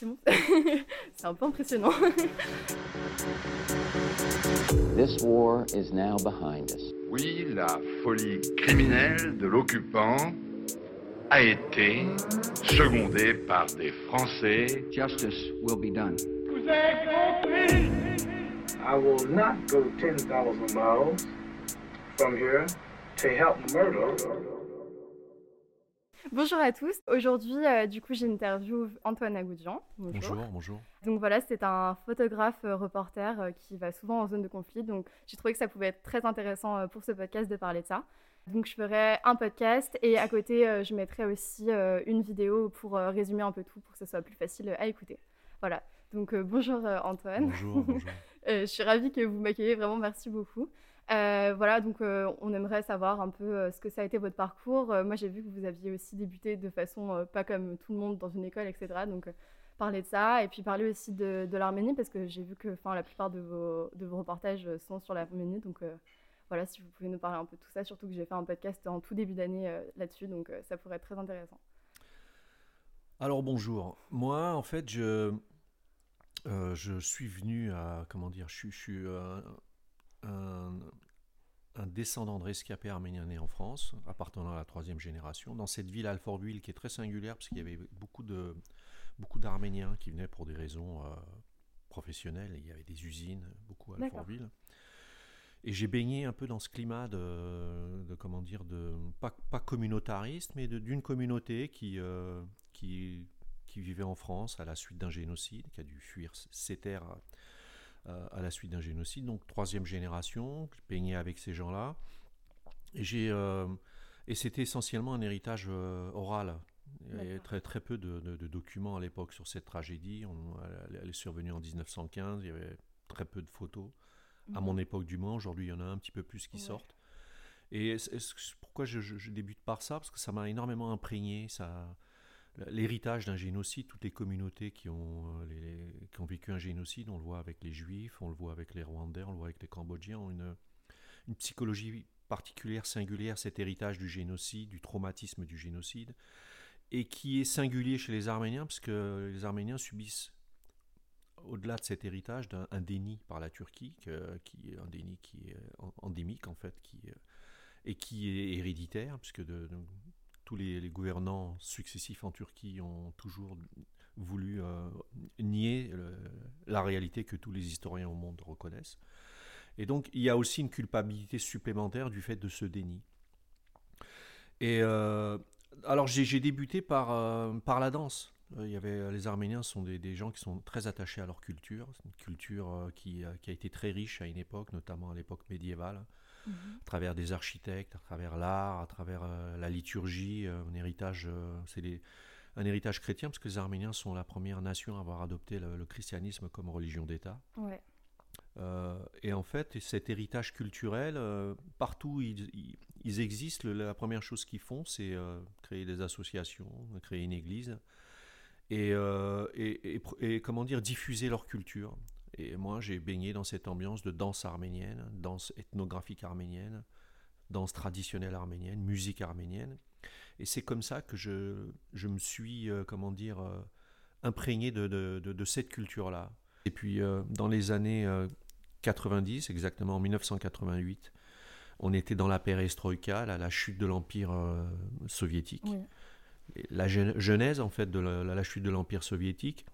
c'est bon. c'est un peu impressionnant. This war is now behind us. Oui, la folie criminelle de l'occupant a été secondée par des Français. Justice will be done. Vous avez compris? I will not go 10,000 miles from here to help murder. Bonjour à tous. Aujourd'hui, euh, du coup, j'interviewe Antoine Agoudjian. Bonjour, bonjour. Donc voilà, c'est un photographe euh, reporter euh, qui va souvent en zone de conflit. Donc j'ai trouvé que ça pouvait être très intéressant euh, pour ce podcast de parler de ça. Donc je ferai un podcast et à côté, je mettrai aussi une vidéo pour résumer un peu tout pour que ce soit plus facile à écouter. Voilà. Donc bonjour Antoine. Bonjour, bonjour. Je suis ravie que vous m'accueillez, vraiment merci beaucoup. Euh, voilà, donc euh, on aimerait savoir un peu euh, ce que ça a été votre parcours. Moi j'ai vu que vous aviez aussi débuté de façon pas comme tout le monde dans une école, etc. Donc parler de ça et puis parler aussi de, l'Arménie parce que j'ai vu que la plupart de vos, reportages sont sur l'Arménie. Donc voilà, si vous pouvez nous parler un peu de tout ça, surtout que j'ai fait un podcast en tout début d'année là-dessus, donc ça pourrait être très intéressant. Alors bonjour. Moi, en fait, je, suis venu à, comment dire, je, suis- un descendant de rescapé arménien né en France, appartenant à la troisième génération, dans cette ville Alfortville qui est très singulière parce qu'il y avait beaucoup de beaucoup d'Arméniens qui venaient pour des raisons euh, professionnelles. Il y avait des usines, beaucoup à. Alfortville. Et j'ai baigné un peu dans ce climat de, de comment dire, de pas, pas communautariste, mais d'une communauté qui, euh, qui, qui vivait en France à la suite d'un génocide, qui a dû fuir ses terres à la suite d'un génocide. Donc troisième génération, je baignais avec ces gens-là. Et j'ai euh, et c'était essentiellement un héritage euh, oral. Il y avait D'accord. très, très peu de, de- de documents à l'époque sur cette tragédie. On- elle, elle est survenue en 1915. Il y avait très peu de photos à mon époque du moins. Aujourd'hui, il y en a un petit peu plus qui Ouais. sortent. Et pourquoi je, je- je débute par ça? Parce que ça m'a énormément imprégné. Ça, l'héritage d'un génocide, toutes les communautés qui ont, euh, qui ont vécu un génocide, on le voit avec les Juifs, on le voit avec les Rwandais, on le voit avec les Cambodgiens, ont une, une psychologie particulière, singulière, cet héritage du génocide, du traumatisme du génocide, et qui est singulier chez les Arméniens, parce que les Arméniens subissent au-delà de cet héritage un déni par la Turquie, qui un déni qui est en- endémique en fait, qui, et qui est héréditaire, puisque de- tous les, gouvernants successifs en Turquie ont toujours voulu euh, nier la réalité que tous les historiens au monde reconnaissent. Et donc il y a aussi une culpabilité supplémentaire du fait de ce déni. Et euh, alors j'ai débuté par, euh, par la danse. Il y avait, les Arméniens sont des, gens qui sont très attachés à leur culture. Une culture qui a été très riche à une époque, notamment à l'époque médiévale, À travers des architectes, à travers l'art, à travers euh, la liturgie, euh, un héritage, euh, c'est un héritage chrétien, parce que les Arméniens sont la première nation à avoir adopté le, le christianisme comme religion d'État. Ouais. Et en fait, cet héritage culturel, partout où ils, ils- ils existent, la première chose qu'ils font, c'est créer des associations, créer une église, et, euh, et, et et, comment dire, diffuser leur culture. Et moi, j'ai baigné dans cette ambiance de danse arménienne, danse ethnographique arménienne, danse traditionnelle arménienne, musique arménienne. Et c'est comme ça que je, je me suis, euh, comment dire, euh, imprégné de, de- de- de cette culture-là. Et puis, euh, dans les années euh, 90, exactement en 1988, on était dans la perestroïka, la, la chute de l'Empire soviétique. Oui. La genèse, en fait, de la chute de l'Empire soviétique.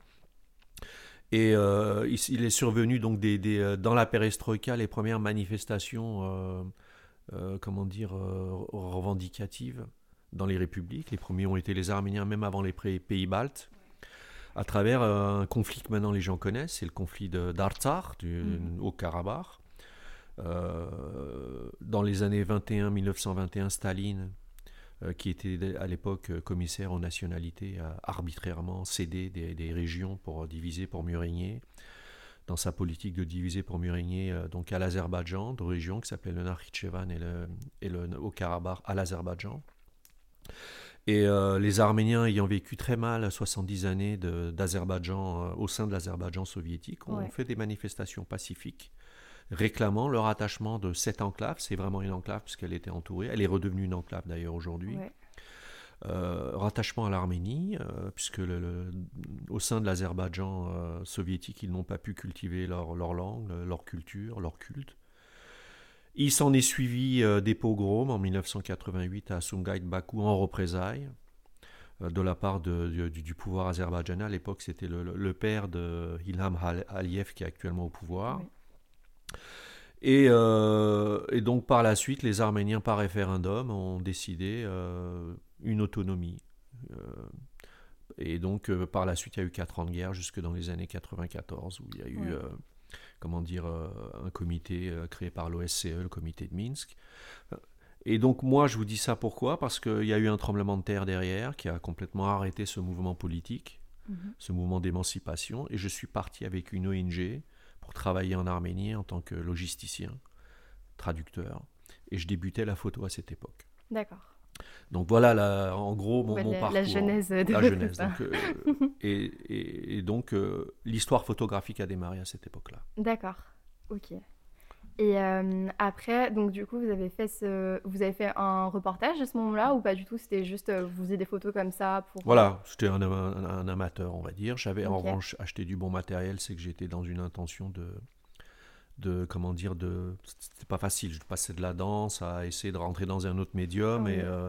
Et euh, il, il est survenu, donc, des, des, euh, dans la perestroïka, les premières manifestations, euh, comment dire, revendicatives dans les républiques. Les premiers ont été les Arméniens, même avant les pays baltes à travers un conflit que maintenant les gens connaissent, c'est le conflit du Mhm. au Karabakh. Euh, dans les années 21, 1921, Staline, qui était à l'époque euh, commissaire aux nationalités, a arbitrairement cédé des, des régions pour diviser, pour mieux régner. Dans sa politique de diviser pour mieux régner, euh, donc à l'Azerbaïdjan, deux régions qui s'appelaient le Nakhitchevan et le, et le Haut-Karabakh à l'Azerbaïdjan. Et euh, les Arméniens ayant vécu très mal 70 années d'Azerbaïdjan euh, au sein de l'Azerbaïdjan soviétique ont Ouais. fait des manifestations pacifiques réclamant leur attachement de cette enclave. C'est vraiment une enclave puisqu'elle était entourée. Elle est redevenue une enclave d'ailleurs aujourd'hui. Ouais. Euh, rattachement à l'Arménie, euh, puisque le, le- au sein de l'Azerbaïdjan euh, soviétique, ils n'ont pas pu cultiver leur, leur langue, leur culture, leur culte. Il s'en est suivi des pogroms en 1988 à Sumgait Bakou en représailles de la part de- du, du pouvoir azerbaïdjanais. À l'époque, c'était le, père de Ilham Al- Aliyev qui est actuellement au pouvoir. Oui. Et, euh, et donc par la suite, les Arméniens par référendum ont décidé euh, une autonomie. Euh, et donc par la suite, il y a eu quatre ans de guerre jusque dans les années 94 où il y a eu, Ouais. comment dire, un comité créé par l'OSCE, le comité de Minsk. Et donc moi, je vous dis ça pourquoi? Parce qu'il y a eu un tremblement de terre derrière qui a complètement arrêté ce mouvement politique, Mhm. ce mouvement d'émancipation. Et je suis parti avec une ONG pour travailler en Arménie en tant que logisticien, traducteur. Et je débutais la photo à cette époque. D'accord. Donc voilà, la- en gros, mon, Bah, mon la, parcours. la genèse de La genèse. donc, euh, et, et- et donc, euh, l'histoire photographique a démarré à cette époque-là. D'accord. Ok. Et euh, après, donc du coup, vous avez fait ce, vous avez fait un reportage à ce moment-là ou pas du tout? C'était juste, euh, vous faisiez des photos comme ça pour. Voilà, j'étais un, un- un amateur, on va dire. J'avais en revanche acheté du bon matériel, c'est que j'étais dans une intention de, de comment dire, de, c'était pas facile. Je passais de la danse à essayer de rentrer dans un autre médium et, euh,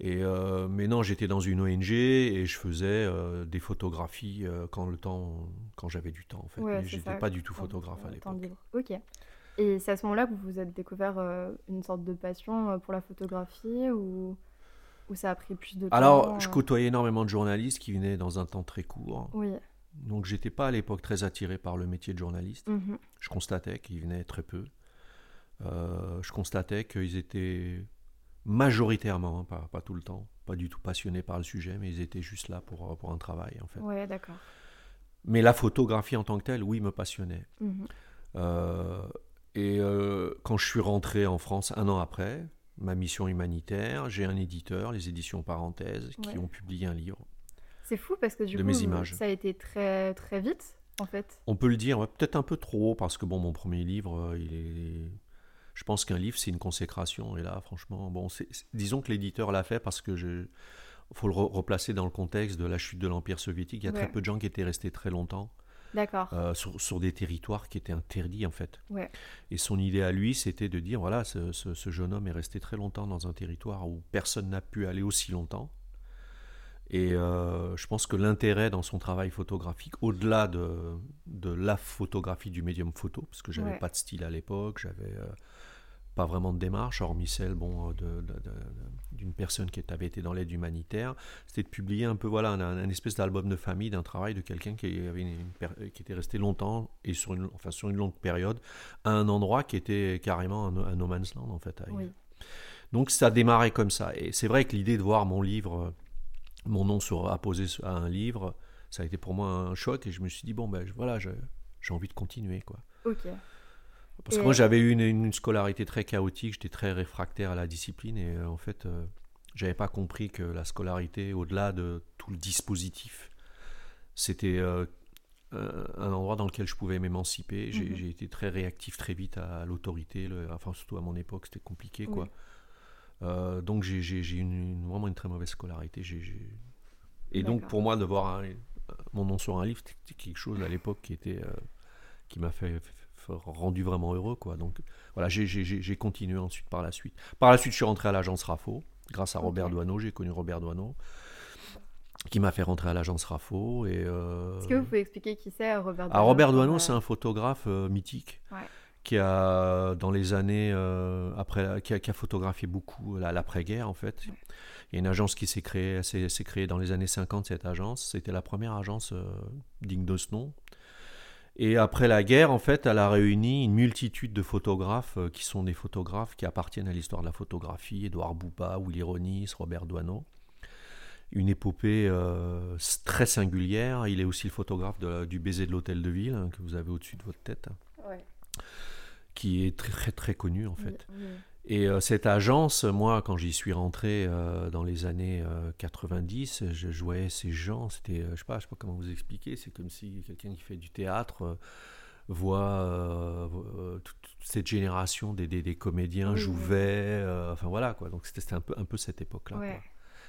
et euh, mais non, j'étais dans une ONG et je faisais euh, des photographies euh, quand le temps, quand j'avais du temps en fait. Ouais, mais j'étais pas du tout photographe à l'époque. Ok. Et c'est à ce moment-là que vous vous êtes découvert euh, une sorte de passion euh, pour la photographie ou, ou ça a pris plus de temps? Alors, je euh côtoyais énormément de journalistes qui venaient dans un temps très court. Oui. Donc, j'étais pas à l'époque très attiré par le métier de journaliste. Mhm. Je constatais qu'ils venaient très peu. Euh, je constatais qu'ils étaient majoritairement, hein, pas, pas tout le temps, pas du tout passionnés par le sujet, mais ils étaient juste là pour, pour un travail en fait. Ouais, d'accord. Mais la photographie en tant que telle, oui, me passionnait. Euh, et euh, quand je suis rentré en France un an après, ma mission humanitaire, j'ai un éditeur, les éditions Parenthèses, qui Ouais. ont publié un livre. C'est fou parce que du De coup, mes images. ça a été très très vite en fait. On peut le dire, ouais, peut-être un peu trop, parce que bon, mon premier livre, euh, il est. Je pense qu'un livre, c'est une consécration. Et là, franchement, bon, disons que l'éditeur l'a fait parce que je. faut le re- replacer dans le contexte de la chute de l'Empire soviétique. Il y a Ouais. très peu de gens qui étaient restés très longtemps D'accord. euh, sur, sur des territoires qui étaient interdits, en fait. Ouais. Et son idée à lui, c'était de dire voilà, ce, ce- ce jeune homme est resté très longtemps dans un territoire où personne n'a pu aller aussi longtemps. Et euh, je pense que l'intérêt dans son travail photographique, au-delà de, de la photographie du médium photo, parce que j'avais Ouais. pas de style à l'époque, j'avais euh, pas vraiment de démarche, hormis celle bon, de- d'une personne qui avait été dans l'aide humanitaire, c'était de publier un peu voilà un, un espèce d'album de famille d'un travail de quelqu'un qui avait une- une per- qui était resté longtemps et sur une enfin sur une longue période à un endroit qui était carrément un, un no man's land en fait. Oui. Donc ça a démarré comme ça et c'est vrai que l'idée de voir mon livre euh, mon nom sur apposé à un livre, ça a été pour moi un choc et je me suis dit bon ben voilà, j'ai envie de continuer quoi. Ok. Parce que moi, j'avais eu une, une scolarité très chaotique, j'étais très réfractaire à la discipline et euh, en fait, euh, j'avais pas compris que la scolarité, au-delà de tout le dispositif, c'était euh, un endroit dans lequel je pouvais m'émanciper. J'ai Mhm. été très réactif très vite à, l'autorité, enfin surtout à mon époque, c'était compliqué quoi. Oui. Euh, donc j'ai une, vraiment une très mauvaise scolarité. Et donc pour moi de voir un- mon nom sur un livre, c'était quelque chose à l'époque qui était euh, qui m'a fait, fait- rendu vraiment heureux quoi. Donc voilà, j'ai- continué ensuite par la suite. Par la suite, je suis rentré à l'agence Rafo grâce à Robert Ok. Doineau. J'ai connu Robert Doineau qui m'a fait rentrer à l'agence Rafo et euh, Est-ce que vous pouvez expliquer qui c'est Robert ah, Robert pour, Doineau, euh, c'est un photographe euh, mythique Ouais. qui a, dans les années euh, après, qui a, qui a photographié beaucoup la- l'après-guerre en fait. Il y a une agence qui s'est créée, s'est créée dans les années 50. Cette agence, c'était la première agence euh, digne de ce nom. Et après la guerre, en fait, elle a réuni une multitude de photographes euh, qui sont des photographes qui appartiennent à l'histoire de la photographie. Édouard Boupa, Willy Ronis, Robert Doineau. Une épopée euh, très singulière. Il est aussi le photographe de- du baiser de l'hôtel de ville hein, que vous avez au-dessus de votre tête, Ouais. qui est très très, très connu en Oui, fait. oui. Et euh, cette agence, moi, quand j'y suis rentré euh, dans les années euh, 90, je, je voyais ces gens, c'était, euh, je sais pas, je sais pas comment vous expliquer, c'est comme si quelqu'un qui fait du théâtre euh, voit euh, euh, toute, toute cette génération des, des, des comédiens Oui, euh, enfin voilà quoi. Donc c'était un peu, un peu cette époque-là. Ouais.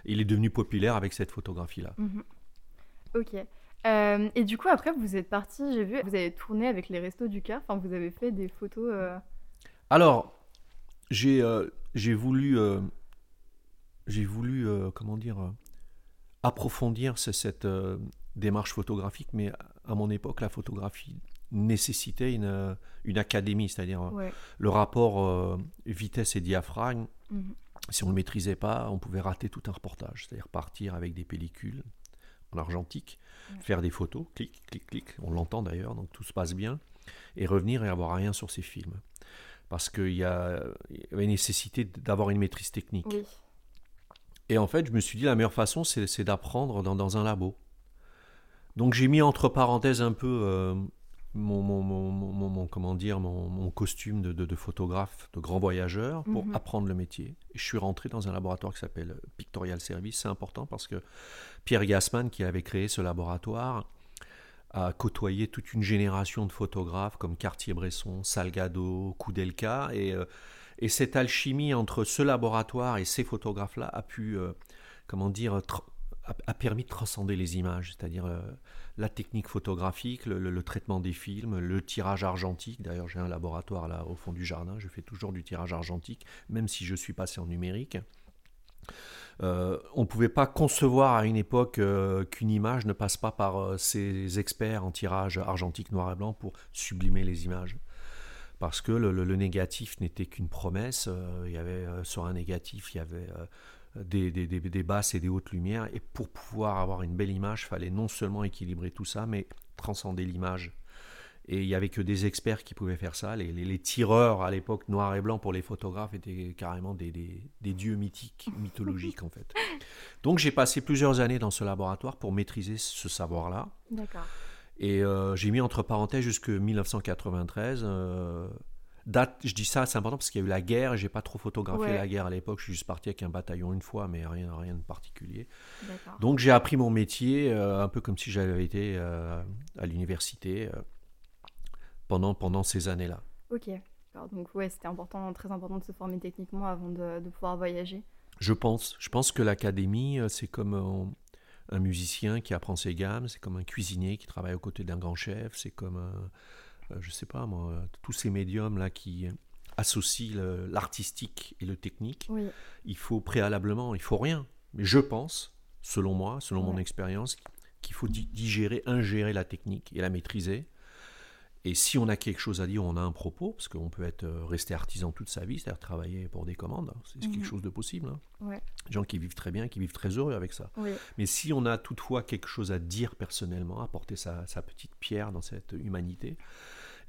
Il est devenu populaire avec cette photographie-là. Mhm. Ok. Euh, et du coup, après, vous êtes parti, j'ai vu, vous avez tourné avec les Restos du Cœur. Enfin, vous avez fait des photos. euh, Alors, j'ai euh, j'ai voulu, euh, j'ai voulu, euh, comment dire, approfondir ce- cette démarche photographique, mais à mon époque, la photographie nécessitait une, une académie, c'est-à-dire Ouais. le rapport vitesse et diaphragme. Mhm. Si on ne le maîtrisait pas, on pouvait rater tout un reportage, c'est-à-dire partir avec des pellicules en argentique, faire des photos, clic, clic, clic, on l'entend d'ailleurs, donc tout se passe bien, et revenir et avoir rien sur ces films. Parce qu'il y, y avait nécessité d'avoir une maîtrise technique. Oui. Et en fait, je me suis dit, la meilleure façon, c'est d'apprendre dans, dans un labo. Donc j'ai mis entre parenthèses un peu euh, mon, mon, mon- mon- mon- comment dire, mon, costume de, de- de photographe, de grand voyageur, pour Mhm. apprendre le métier. Et je suis rentré dans un laboratoire qui s'appelle Pictorial Service. C'est important parce que Pierre Gassman, qui avait créé ce laboratoire, a côtoyé toute une génération de photographes comme Cartier-Bresson, Salgado, Koudelka. Et, euh, et cette alchimie entre ce laboratoire et ces photographes-là a pu, euh, comment dire, a, permis de transcender les images, c'est-à-dire euh, la technique photographique, le traitement des films, le tirage argentique. D'ailleurs, j'ai un laboratoire là au fond du jardin, je fais toujours du tirage argentique, même si je suis passé en numérique. Euh, on ne pouvait pas concevoir à une époque euh, qu'une image ne passe pas par euh, ces experts en tirage argentique noir et blanc pour sublimer les images. Parce que le, négatif n'était qu'une promesse. il y avait sur un négatif, il y avait des basses et des hautes lumières. Et pour pouvoir avoir une belle image, il fallait non seulement équilibrer tout ça, mais transcender l'image. Et il n'y avait que des experts qui pouvaient faire ça. Les, les- les tireurs à l'époque, noir et blanc pour les photographes, étaient carrément des, des- des dieux mythiques, mythologiques en fait. Donc j'ai passé plusieurs années dans ce laboratoire pour maîtriser ce savoir-là. D'accord. Et euh, j'ai mis entre parenthèses jusque 1993. euh, date, je dis ça, c'est important parce qu'il y a eu la guerre et j'ai pas trop photographié Ouais. la guerre à l'époque. Je suis juste parti avec un bataillon une fois, mais rien, rien de particulier. Donc j'ai appris mon métier euh, un peu comme si j'avais été à l'université pendant, pendant ces années-là. Ok. D'accord. Donc, ouais, c'était important, très important de se former techniquement avant de, de pouvoir voyager. Je pense. Je pense que l'académie, euh, c'est comme un, un musicien qui apprend ses gammes, c'est comme un cuisinier qui travaille aux côtés d'un grand chef, c'est comme, un, euh, je sais pas moi, euh, tous ces médiums là qui associent l'artistique et le technique. Oui. Il faut préalablement, il faut rien. Mais je pense, selon moi, selon mon expérience, qu'il faut di- digérer, ingérer la technique et la maîtriser. Et si on a quelque chose à dire, on a un propos, parce qu'on peut être euh, resté artisan toute sa vie, c'est-à-dire travailler pour des commandes, hein, c'est Mhm. quelque chose de possible. hein. Ouais. Des gens qui vivent très bien, qui vivent très heureux avec ça. Oui. Mais si on a toutefois quelque chose à dire personnellement, apporter sa, sa petite pierre dans cette humanité,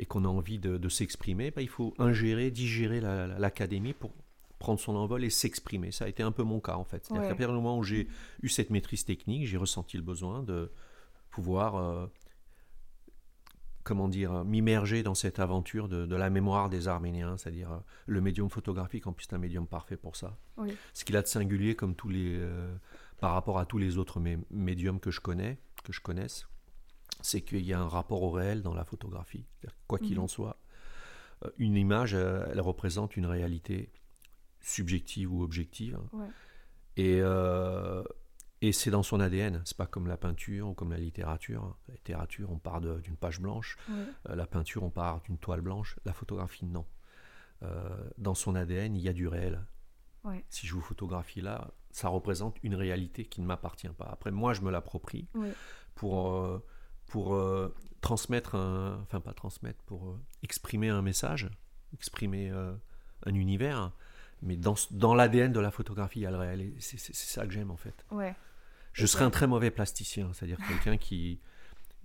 et qu'on a envie de, de s'exprimer, bah, il faut ingérer, digérer la- la- l'académie pour prendre son envol et s'exprimer. Ça a été un peu mon cas en fait. C'est-à-dire Ouais. qu'à partir du moment où j'ai eu cette maîtrise technique, j'ai ressenti le besoin de pouvoir, euh, comment dire, m'immerger dans cette aventure de, de la mémoire des Arméniens, c'est-à-dire euh, le médium photographique, en plus c'est un médium parfait pour ça. Oui. Ce qu'il a de singulier comme tous les, euh, par rapport à tous les autres mé- médiums que je connais, que je connaisse, c'est qu'il y a un rapport au réel dans la photographie. Quoi qu'il Mhm. en soit, euh, une image, euh, elle représente une réalité subjective ou objective. Ouais. Et, euh, et c'est dans son ADN. C'est pas comme la peinture ou comme la littérature. La littérature, on part d'une page blanche. Euh, la peinture, on part d'une toile blanche. La photographie, non. Euh, dans son ADN, il y a du réel. Ouais. Si je vous photographie là, ça représente une réalité qui ne m'appartient pas. Après, moi, je me l'approprie pour, euh, pour transmettre un. Enfin, pas transmettre, pour exprimer un message, exprimer un univers. Mais dans, dans l'ADN de la photographie, il y a le réel. Et c'est ça que j'aime, en fait. Ouais. Je serais un très mauvais plasticien, c'est-à-dire quelqu'un qui,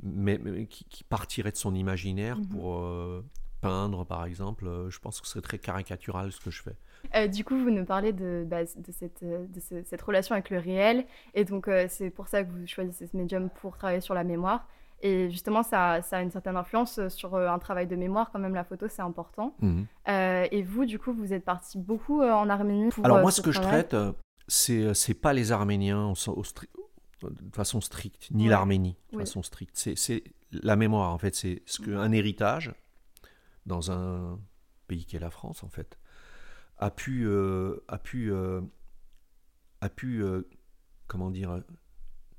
mais, mais qui, qui partirait de son imaginaire Mhm. pour euh, peindre, par exemple. Euh, Je pense que ce serait très caricatural ce que je fais. Euh, du coup, vous nous parlez de, bah, de, cette, de ce- cette relation avec le réel. Et donc, euh, c'est pour ça que vous choisissez ce médium pour travailler sur la mémoire. Et justement, ça, ça a une certaine influence sur un travail de mémoire. Quand même, la photo, c'est important. Euh, et vous, du coup, vous êtes parti beaucoup en Arménie pour, Alors moi, ce ce que je traite, c'est euh, c'est pas les Arméniens au, au stri- de façon stricte, ni Ouais. l'Arménie de façon stricte. C'est- C'est la mémoire, en fait. C'est ce qu'un héritage dans un pays qui est la France, en fait, a pu, euh, a pu, euh, a pu euh, comment dire,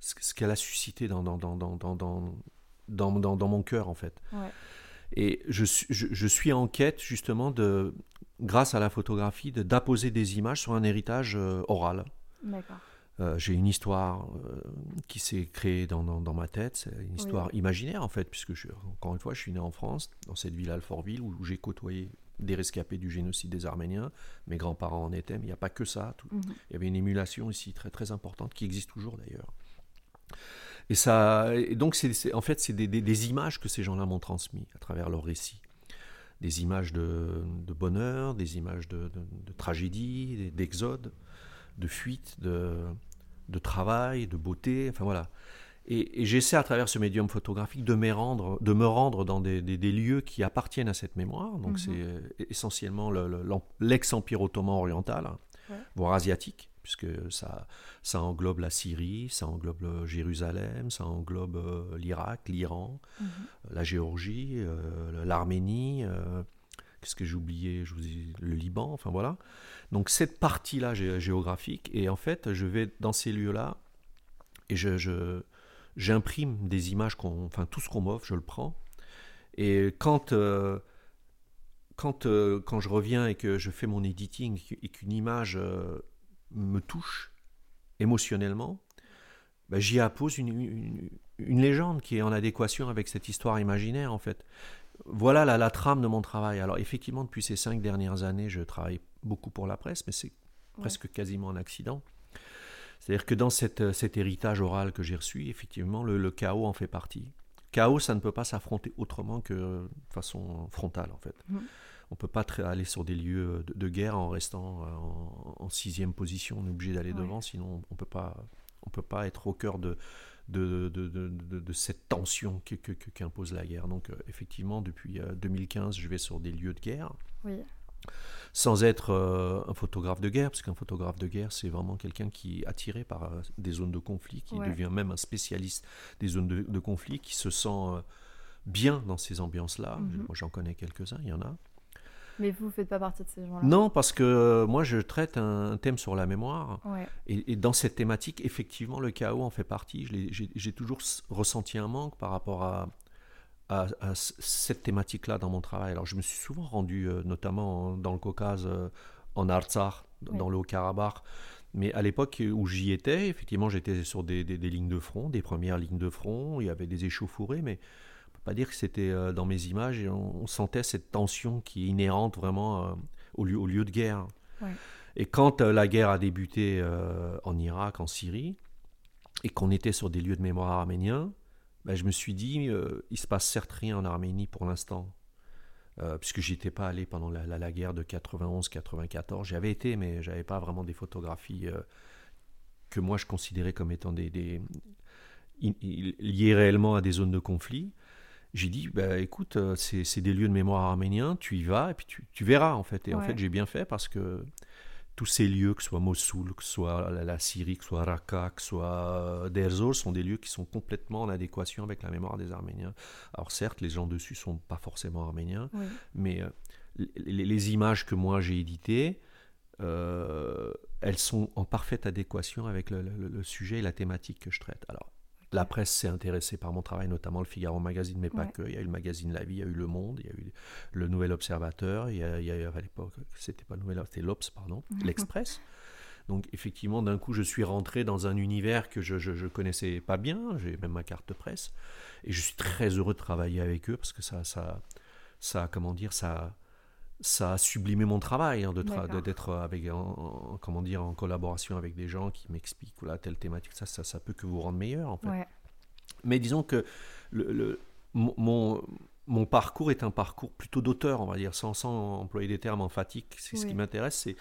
ce, ce qu'elle a suscité dans, dans, dans, dans, dans, mon cœur, en fait. Ouais. Et je, je suis en quête, justement, de, grâce à la photographie, de- d'apposer des images sur un héritage euh, oral. D'accord. Euh, j'ai une histoire euh, qui s'est créée dans, dans, dans ma tête, c'est une histoire imaginaire en fait, puisque je, encore une fois, je suis né en France, dans cette ville Alfortville, où, où j'ai côtoyé des rescapés du génocide des Arméniens. Mes grands-parents en étaient, mais il n'y a pas que ça. tout- Mhm. Il y avait une émulation ici très très importante qui existe toujours d'ailleurs. Et ça, et donc c'est, en fait, c'est des, des- des images que ces gens-là m'ont transmis à travers leurs récits. Des images de, de bonheur, des images de, de- de tragédie, d'exode, de fuite, de, travail, de beauté, enfin voilà. Et, et j'essaie à travers ce médium photographique de me rendre, de me rendre dans des, des- des lieux qui appartiennent à cette mémoire. Donc Mhm. c'est euh, essentiellement le- le- l'em- l'ex-empire ottoman oriental, hein, Ouais. voire asiatique, puisque ça, ça englobe la Syrie, ça englobe le Jérusalem, ça englobe euh, l'Irak, l'Iran, Mhm. la Géorgie, euh, l'Arménie, euh, qu'est-ce que j'ai oublié Je vous dis le Liban, enfin voilà. Donc cette partie-là gé- géographique, et en fait, je vais dans ces lieux-là et je, je- j'imprime des images, qu'on, enfin tout ce qu'on m'offre, je le prends. Et quand euh, quand, euh, quand je reviens et que je fais mon editing et qu'une image euh, me touche émotionnellement, ben, j'y appose une, une- une légende qui est en adéquation avec cette histoire imaginaire en fait. Voilà la, la trame de mon travail. Alors effectivement, depuis ces cinq dernières années, je travaille beaucoup pour la presse, mais c'est presque quasiment un accident. C'est-à-dire que dans cette, cet héritage oral que j'ai reçu, effectivement, le, le chaos en fait partie. Chaos, ça ne peut pas s'affronter autrement que de façon frontale, en fait. Mhm. On ne peut pas aller sur des lieux de, de guerre en restant euh, en, en sixième position. On est obligé d'aller Ouais. devant, sinon on ne peut pas, on peut pas être au cœur de, de, de, cette tension qu'impose la guerre. Donc, euh, effectivement, depuis euh, 2015, je vais sur des lieux de guerre Oui. sans être euh, un photographe de guerre, parce qu'un photographe de guerre, c'est vraiment quelqu'un qui est attiré par euh, des zones de conflit, qui Ouais. devient même un spécialiste des zones de, conflit, qui se sent euh, bien dans ces ambiances-là. Mhm. Moi, j'en connais quelques-uns, il y en a. Mais vous ne faites pas partie de ces gens-là Non, parce que euh, moi, je traite un, un thème sur la mémoire, Ouais. et, et dans cette thématique, effectivement, le chaos en fait partie. J'ai toujours ressenti un manque par rapport à, à, à s- cette thématique-là dans mon travail. Alors, je me suis souvent rendu, euh, notamment en- dans le Caucase, euh, en Artsakh, Oui. dans le Haut-Karabakh. Mais à l'époque où j'y étais, effectivement, j'étais sur des, des- des lignes de front, des premières lignes de front. Il y avait des échauffourées, mais pas dire que c'était euh, dans mes images. Et on, on sentait cette tension qui est inhérente vraiment euh, au, lieu, au lieu de guerre. Ouais. Et quand euh, la guerre a débuté en Irak, en Syrie, et qu'on était sur des lieux de mémoire arméniens, ben, je me suis dit, il se passe certes rien en Arménie pour l'instant, puisque j'y étais pas allé pendant la, la- la guerre de 91-94. J'y avais été, mais j'avais pas vraiment des photographies que moi je considérais comme étant des, des- réellement à des zones de conflit. J'ai dit, bah, écoute, euh, c'est des lieux de mémoire arméniens, tu y vas et puis tu, tu verras en fait. Et en fait, j'ai bien fait parce que tous ces lieux, que ce soit Mossoul, que ce soit la, Syrie, que ce soit Raqqa, que ce soit euh, Deir Zor, sont des lieux qui sont complètement en adéquation avec la mémoire des Arméniens. Alors certes, les gens dessus sont pas forcément arméniens, Oui. mais euh, les, les images que moi j'ai éditées, euh, elles sont en parfaite adéquation avec le, le- le sujet et la thématique que je traite. Alors, la presse s'est intéressée par mon travail, notamment le Figaro Magazine, mais pas Ouais. que. Il y a eu le magazine La Vie, il y a eu Le Monde, il y a eu le Nouvel Observateur, il y a, il y a eu à l'époque, c'était pas le Nouvel, c'était l'Obs, pardon, l'Express. Donc effectivement, d'un coup, je suis rentré dans un univers que je ne connaissais pas bien. J'ai même ma carte de presse. Et je suis très heureux de travailler avec eux parce que ça, ça, ça comment dire, ça, ça a sublimé mon travail hein, de tra- d'être avec, en, en- comment dire, en collaboration avec des gens qui m'expliquent voilà, telle thématique. Ça, ça, ça peut que vous rendre meilleur en fait. Ouais. Mais disons que le, le- mon, mon- parcours est un parcours plutôt d'auteur, on va dire, sans, sans employer des termes emphatiques. C'est ce qui m'intéresse, c'est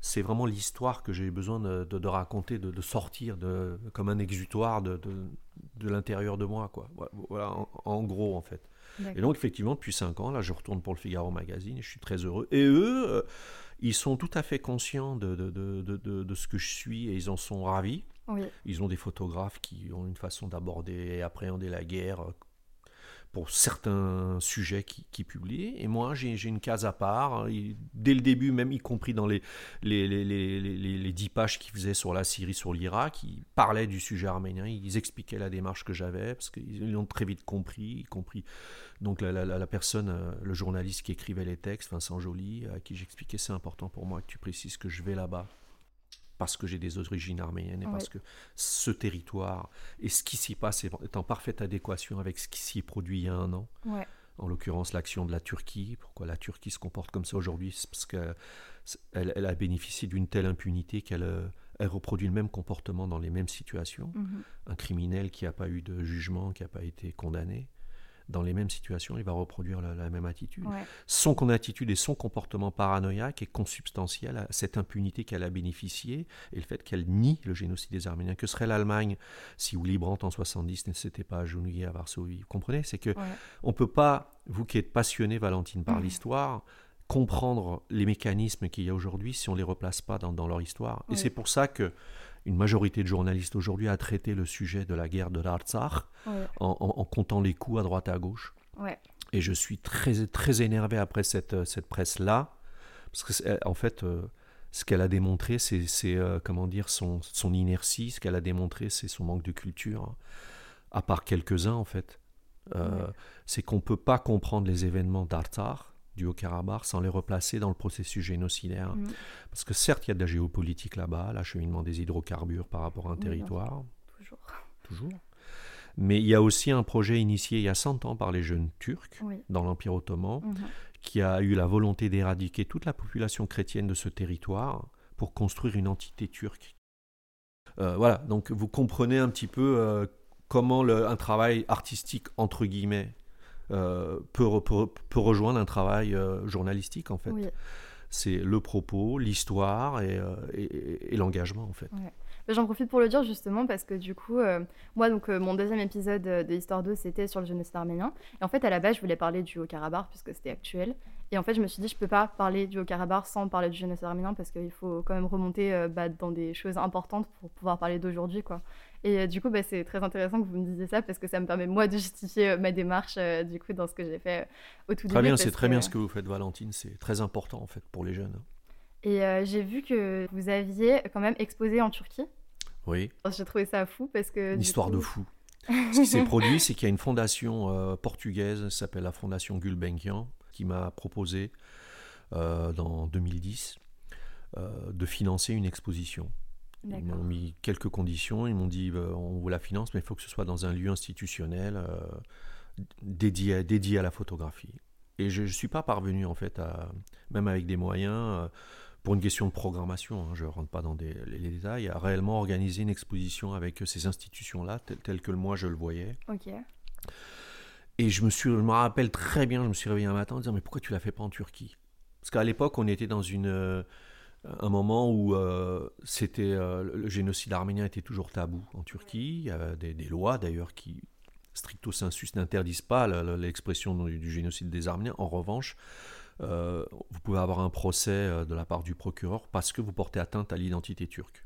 c'est vraiment l'histoire que j'ai besoin de, de- de raconter, de, de sortir de, comme un exutoire de, l'intérieur de moi. Quoi. Voilà, en, en gros, en fait. Et donc, effectivement, depuis 5 ans, là, je retourne pour le Figaro Magazine et je suis très heureux. Et eux, euh, ils sont tout à fait conscients de, de, de, de- ce que je suis et ils en sont ravis. Oui. Ils ont des photographes qui ont une façon d'aborder et appréhender la guerre euh, pour certains sujets qui, qui publient. Et moi, j'ai une case à part. Dès le début, même y compris dans les, les, les, pages qu'ils faisaient sur la Syrie, sur l'Irak, ils parlaient du sujet arménien. Ils expliquaient la démarche que j'avais, parce qu'ils l'ont très vite compris, y compris donc la- la personne, euh, le journaliste qui écrivait les textes, Vincent Joly, à qui j'expliquais c'est important pour moi que tu précises que je vais là-bas parce que j'ai des origines arméniennes et parce que ce territoire et ce qui s'y passe est en parfaite adéquation avec ce qui s'y est produit il y a un an. Ouais. En l'occurrence, l'action de la Turquie. Pourquoi la Turquie se comporte comme ça aujourd'hui C'est parce qu'elle elle a bénéficié d'une telle impunité qu'elle euh, elle reproduit le même comportement dans les mêmes situations. Mhm. Un criminel qui n'a pas eu de jugement, qui n'a pas été condamné, dans les mêmes situations, il va reproduire la, la même attitude. Ouais. Son attitude et son comportement paranoïaque est consubstantiel à cette impunité qu'elle a bénéficiée et le fait qu'elle nie le génocide des Arméniens. Que serait l'Allemagne si Willy Brandt en 70 ne s'était pas agenouillé à Varsovie? Vous comprenez? C'est que Ouais. on peut pas, vous qui êtes passionné, Valentine, par Mhm. l'histoire, comprendre les mécanismes qu'il y a aujourd'hui si on les replace pas dans, dans leur histoire. Et c'est pour ça que une majorité de journalistes aujourd'hui a traité le sujet de la guerre de l'Artsakh Ouais. en, en- en comptant les coups à droite et à gauche. Ouais. Et je suis très, très énervé après cette, euh, cette presse-là, parce que, c'est- en fait, euh, ce qu'elle a démontré, c'est, euh, comment dire, son, son inertie, ce qu'elle a démontré, c'est son manque de culture, hein. à part quelques-uns, en fait. Euh, Ouais. C'est qu'on ne peut pas comprendre les événements d'Artsakh, du Haut-Karabakh, sans les replacer dans le processus génocidaire. Mhm. Parce que certes, il y a de la géopolitique là-bas, l'acheminement des hydrocarbures par rapport à un territoire, Toujours. toujours. Mais il y a aussi un projet initié il y a 100 ans par les jeunes turcs Oui. dans l'Empire ottoman, Mhm. qui a eu la volonté d'éradiquer toute la population chrétienne de ce territoire pour construire une entité turque. Euh, voilà, donc vous comprenez un petit peu euh, comment le- un travail artistique, entre guillemets, euh, peut, re- peut- peut rejoindre un travail euh, journalistique, en fait. Oui. C'est le propos, l'histoire et, euh, et- et l'engagement, en fait. J'en profite pour le dire justement parce que du coup, euh, moi, donc, euh, mon deuxième épisode de Histoire 2, c'était sur le génocide arménien. Et en fait, à la base, je voulais parler du Haut-Karabakh puisque c'était actuel. Et en fait, je me suis dit, je peux pas parler du Haut-Karabakh sans parler du génocide arménien parce qu'il faut quand même remonter euh, bah, dans des choses importantes pour pouvoir parler d'aujourd'hui, quoi. Et euh, du coup, bah, c'est très intéressant que vous me disiez ça parce que ça me permet moi de justifier euh, ma démarche euh, du coup dans ce que j'ai fait au tout Très début. bien, c'est très que- bien ce que vous faites, Valentine. C'est très important, en fait, pour les jeunes. Et euh, j'ai vu que vous aviez quand même exposé en Turquie. Oui. J'ai trouvé ça fou parce que. Une histoire de fou. Ce qui s'est produit, c'est qu'il y a une fondation euh, portugaise, qui s'appelle la Fondation Gulbenkian, qui m'a proposé, euh, dans 2010, euh, de financer une exposition. Ils m'ont mis quelques conditions, ils m'ont dit euh, on vous la finance, mais il faut que ce soit dans un lieu institutionnel euh, dédié, à, dédié à la photographie. Et je ne suis pas parvenu, en fait, à, même avec des moyens, euh, pour une question de programmation, hein, je ne rentre pas dans des- les, les détails, à réellement organiser une exposition avec ces institutions-là, tel- telles que moi je le voyais. Ok. Et je me, suis, je me rappelle très bien, je me suis réveillé un matin en disant Mais pourquoi tu la fais pas en Turquie? Parce qu'à l'époque, on était dans une, euh, un moment où euh, c'était, euh, le génocide arménien était toujours tabou en Turquie. Il y avait des, des lois d'ailleurs qui, stricto sensus, n'interdisent pas l'expression du, du génocide des Arméniens. En revanche, euh, vous pouvez avoir un procès euh, de la part du procureur parce que vous portez atteinte à l'identité turque.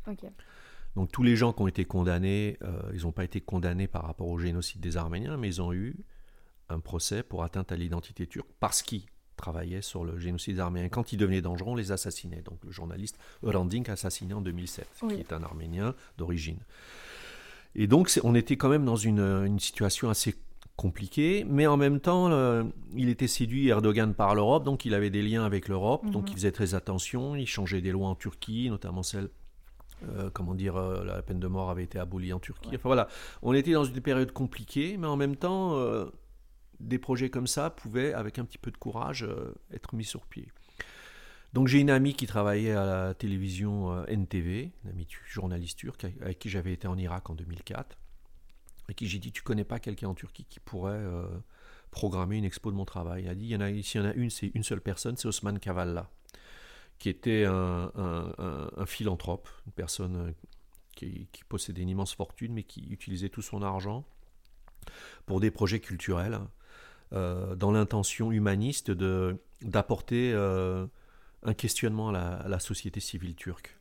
Donc tous les gens qui ont été condamnés, euh, ils n'ont pas été condamnés par rapport au génocide des Arméniens, mais ils ont eu un procès pour atteinte à l'identité turque parce qu'ils travaillaient sur le génocide des Arméniens. Quand ils devenaient dangereux, on les assassinait. Donc le journaliste Hrandink assassiné en 2007, Oui. qui est un Arménien d'origine. Et donc on était quand même dans une, une situation assez compliquée, mais en même temps, euh, il était séduit Erdogan par l'Europe, donc il avait des liens avec l'Europe, donc Mhm. il faisait très attention, il changeait des lois en Turquie, notamment celle euh, comment dire, euh, la peine de mort avait été abolie en Turquie. Ouais. Enfin voilà, on était dans une période compliquée, mais en même temps, euh, des projets comme ça pouvaient, avec un petit peu de courage, euh, être mis sur pied. Donc j'ai une amie qui travaillait à la télévision euh, NTV, une amie journaliste turque, avec, qui j'avais été en Irak en 2004, et qui j'ai dit, tu connais pas quelqu'un en Turquie qui pourrait euh, programmer une expo de mon travail? Elle a dit, il y en a, en a une, c'est une seule personne, c'est Osman Kavala qui était un, philanthrope, une personne qui, qui possédait une immense fortune, mais qui utilisait tout son argent pour des projets culturels, euh, dans l'intention humaniste de, d'apporter euh, un questionnement à la, à la société civile turque.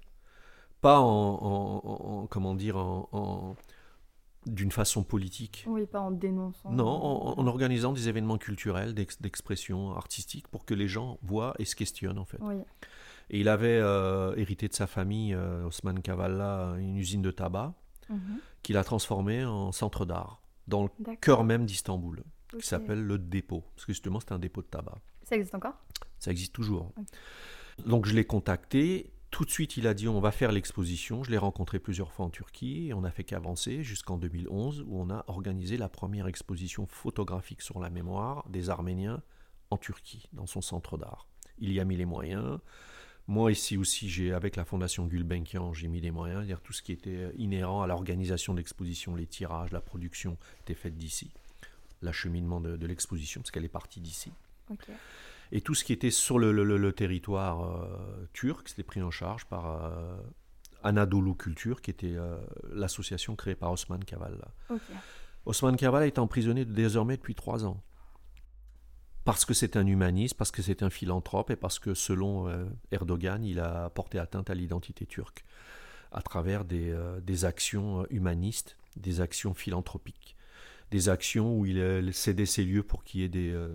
Pas en, en- en- en- comment dire, en, en- d'une façon politique. Oui, pas en dénonçant. Non, en, en organisant des événements culturels, d'ex- d'expression artistique, pour que les gens voient et se questionnent en fait. Oui, Et il avait euh, hérité de sa famille, euh, Osman Kavala, une usine de tabac, Mhm. qu'il a transformée en centre d'art, dans le d'accord. cœur même d'Istanbul, Qui s'appelle le dépôt, parce que justement c'est un dépôt de tabac. Ça existe encore? Ça existe toujours. Donc je l'ai contacté. Tout de suite, il a dit on va faire l'exposition. Je l'ai rencontré plusieurs fois en Turquie et on n'a fait qu'avancer jusqu'en 2011 où on a organisé la première exposition photographique sur la mémoire des Arméniens en Turquie, dans son centre d'art. Il y a mis les moyens. Moi ici aussi, j'ai avec la fondation Gulbenkian, j'ai mis les moyens, c'est-à-dire tout ce qui était inhérent à l'organisation de l'exposition, les tirages, la production était faite d'ici, l'acheminement de, de l'exposition parce qu'elle est partie d'ici. Et tout ce qui était sur le, le- le- le territoire euh, turc, c'était pris en charge par euh, Anadolu Culture, qui était euh, l'association créée par Osman Kavala. Ok. Osman Kavala est emprisonné désormais depuis trois ans. Parce que c'est un humaniste, parce que c'est un philanthrope et parce que selon Erdogan, il a porté atteinte à l'identité turque à travers des, des actions humanistes, des actions philanthropiques, des actions où il a cédé ses lieux pour qu'il y ait des, euh,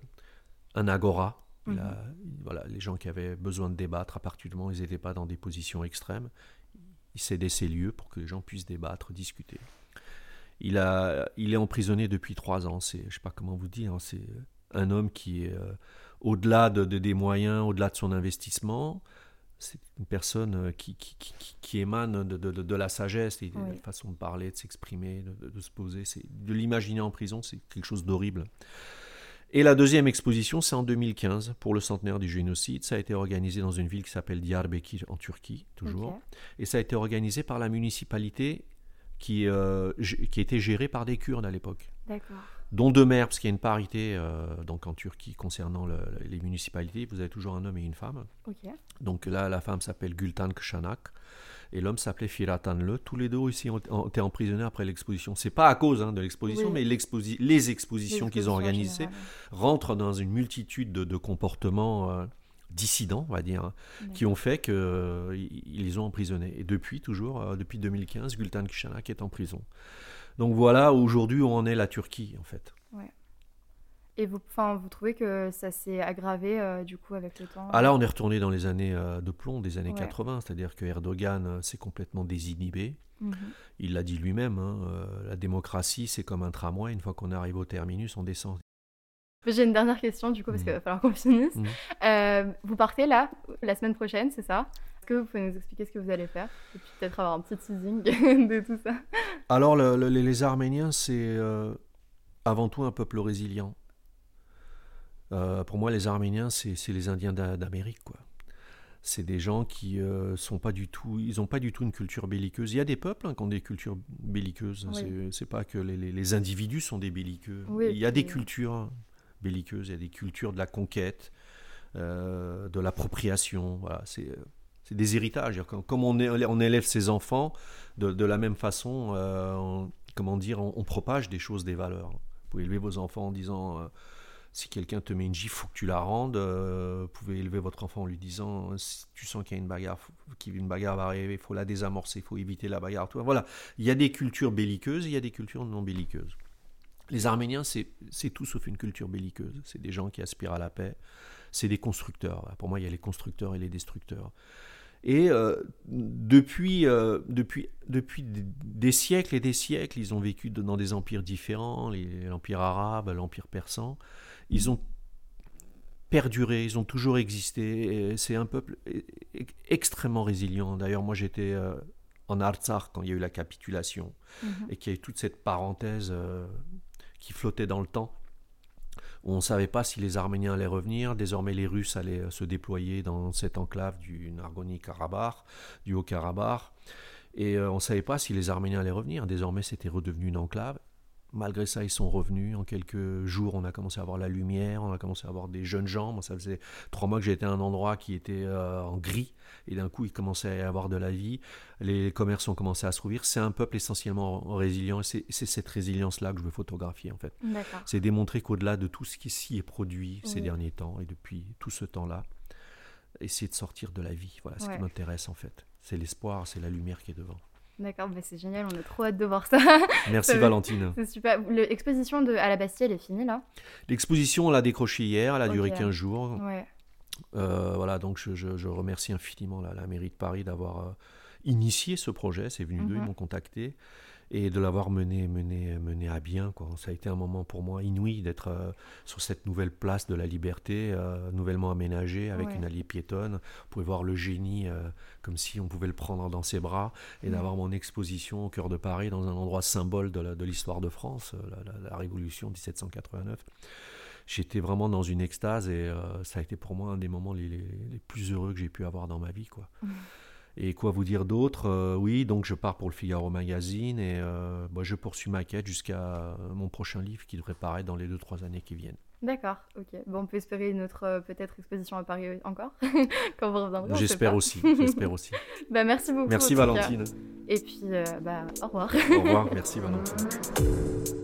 un agora. Il a- il- voilà, les gens qui avaient besoin de débattre, à partir du moment où ils n'étaient pas dans des positions extrêmes, il cédait ses lieux pour que les gens puissent débattre, discuter. Il, a, il est emprisonné depuis trois ans. C'est, je ne sais pas comment vous dire, hein, c'est un homme qui est euh, au-delà de, de- des moyens, au-delà de son investissement. C'est une personne euh, qui, qui, qui- qui- qui émane de, de- de- de la sagesse, et de la façon de parler, de s'exprimer, de, se poser. C'est, de l'imaginer en prison, c'est quelque chose d'horrible. Et la deuxième exposition, c'est en 2015, pour le centenaire du génocide. Ça a été organisé dans une ville qui s'appelle Diyarbakir, en Turquie, toujours. Et ça a été organisé par la municipalité qui, euh, qui était gérée par des Kurdes à l'époque, D'accord. Dont deux maires, parce qu'il y a une parité euh, donc en Turquie concernant le- les municipalités. Vous avez toujours un homme et une femme. Ok. Donc là, la femme s'appelle Gultan Kshanak et l'homme s'appelait Firatan Le. Tous les deux ici ont, ont été emprisonnés après l'exposition. C'est pas à cause hein, de l'exposition, Oui. mais les expositions qu'ils ont organisées rentrent dans une multitude de, de comportements euh, dissidents, on va dire, hein, qui ont fait qu'ils les ont emprisonnés. Et depuis, toujours, euh, depuis 2015, Gultan Kishanak est en prison. Donc voilà aujourd'hui où en est la Turquie, en fait. Et vous, vous trouvez que ça s'est aggravé euh, du coup avec le temps? Ah là, on est retourné dans les années euh, de plomb, des années Ouais. 80, c'est-à-dire que Erdogan euh, s'est complètement désinhibé. Mhm. Il l'a dit lui-même, hein, la démocratie, c'est comme un tramway, une fois qu'on arrive au terminus, on descend. J'ai une dernière question du coup parce Mhm. qu'il va falloir qu'on finisse. Mhm. Vous partez là la semaine prochaine, c'est ça? Est-ce que vous pouvez nous expliquer ce que vous allez faire Et puis peut-être avoir un petit teasing de tout ça? Alors, le- le- les Arméniens, c'est euh, avant tout un peuple résilient. Euh, pour moi, les Arméniens, c'est les Indiens d'A- d'Amérique, quoi. C'est des gens qui euh, sont pas du tout, ils ont pas du tout une culture belliqueuse. Il y a des peuples hein, qui ont des cultures belliqueuses. Oui. C'est- pas que les, les- les individus sont des belliqueux. Oui, il y a des cultures belliqueuses. Il y a des cultures de la conquête, euh, de l'appropriation. Voilà, c'est c'est des héritages. Comme on, élève ses enfants, de, la même façon, euh, on- comment dire, on, propage des choses, des valeurs. Vous pouvez élever vos enfants en disant euh, si quelqu'un te met une gifle, faut que tu la rendes. Euh, vous pouvez élever votre enfant en lui disant si tu sens qu'il y a une bagarre, faut- qu'une bagarre va arriver, il faut la désamorcer, il faut éviter la bagarre. Voilà, il y a des cultures belliqueuses, il y a des cultures non belliqueuses. Les Arméniens, c'est tout sauf une culture belliqueuse. C'est des gens qui aspirent à la paix. C'est des constructeurs. Pour moi, il y a les constructeurs et les destructeurs. Et euh, depuis, euh, depuis, depuis d- des siècles et des siècles, ils ont vécu dans des empires différents, l'empire arabe, l'empire persan. Ils ont perduré, ils ont toujours existé. C'est un peuple e- e- extrêmement résilient. D'ailleurs, moi, j'étais euh, en Artsakh quand il y a eu la capitulation Mhm. et qu'il y a eu toute cette parenthèse qui flottait dans le temps. On ne savait pas si les Arméniens allaient revenir. Désormais, les Russes allaient euh, se déployer dans cette enclave du Nargoni-Karabakh, du Haut-Karabakh. Et euh, on ne savait pas si les Arméniens allaient revenir. Désormais, c'était redevenu une enclave. Malgré ça, ils sont revenus. En quelques jours, on a commencé à avoir la lumière, on a commencé à avoir des jeunes gens. Moi, ça faisait trois mois que j'étais à un endroit qui était euh, en gris. Et d'un coup, il commençait à y avoir de la vie. Les commerces ont commencé à se rouvrir. C'est un peuple essentiellement résilient. Et c'est cette résilience-là que je veux photographier, en fait. C'est démontrer qu'au-delà de tout ce qui s'y est produit ces derniers temps et depuis tout ce temps-là, essayer de sortir de la vie. Voilà ce qui m'intéresse, en fait. C'est l'espoir, c'est la lumière qui est devant. D'accord, bah c'est génial, on a trop hâte de voir ça. Merci Ça- Valentine. c'est super. L'exposition de à la Bastille, elle est finie là? L'exposition, on l'a décrochée hier, elle a duré Ok. 15 jours. Ouais. Euh, voilà, donc je, je- je remercie infiniment la, la mairie de Paris d'avoir euh, initié ce projet. C'est venu d'eux, ils Mhm. m'ont contacté. Et de l'avoir mené, mené, mené à bien. Quoi. Ça a été un moment pour moi inouï d'être euh, sur cette nouvelle place de la liberté, euh, nouvellement aménagée, avec Ouais. une allée piétonne. On pouvait voir le génie euh, comme si on pouvait le prendre dans ses bras. Et Mhm. d'avoir mon exposition au cœur de Paris, dans un endroit symbole de l'histoire de, France, la, la- la Révolution 1789 j'étais vraiment dans une extase et euh, ça a été pour moi un des moments les, les- les plus heureux que j'ai pu avoir dans ma vie. Quoi. Mhm. Et quoi vous dire d'autre Euh, Oui, donc je pars pour le Figaro Magazine et euh, bah, je poursuis ma quête jusqu'à mon prochain livre qui devrait paraître dans les 2-3 années qui viennent. D'accord, ok. Bon, on peut espérer une autre euh, peut-être exposition à Paris euh, encore quand vous reviendrez. J'espère aussi, j'espère aussi. Bah, merci beaucoup. Merci cas. Valentine. Et puis, euh, bah, au revoir. Au revoir, merci Valentine.